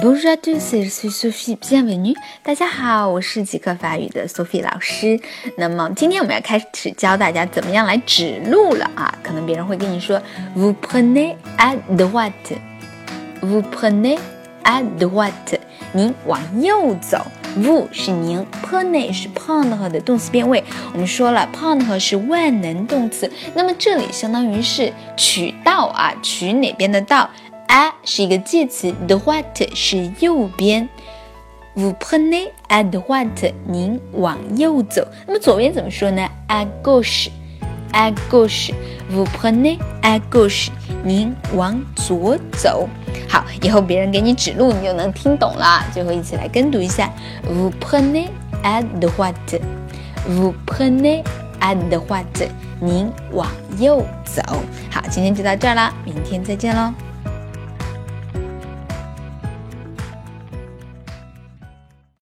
Bonjour à tous, je suis Sophie. Bienvenue. 大家好，我是极客法语的 Sophie 老师。那么今天我们要开始教大家怎么样来指路了啊？可能别人会跟你说，Vous prenez à droite. Vous prenez à droite. 您往右走。Vous 是您，prenez 是 prendre 的动词变位。我们说了，prendre 是万能动词，那么这里相当于是取道啊，取哪边的道？a 是一个介词，droite 是右边。Vous prenez à droite，您往右走。那么左边怎么说呢？À gauche，à gauche。Vous prenez à gauche，您往左走。好，以后别人给你指路，你就能听懂了。最后一起来跟读一下：Vous prenez à droite，Vous prenez à droite，您往右走。好，今天就到这儿啦，明天再见喽。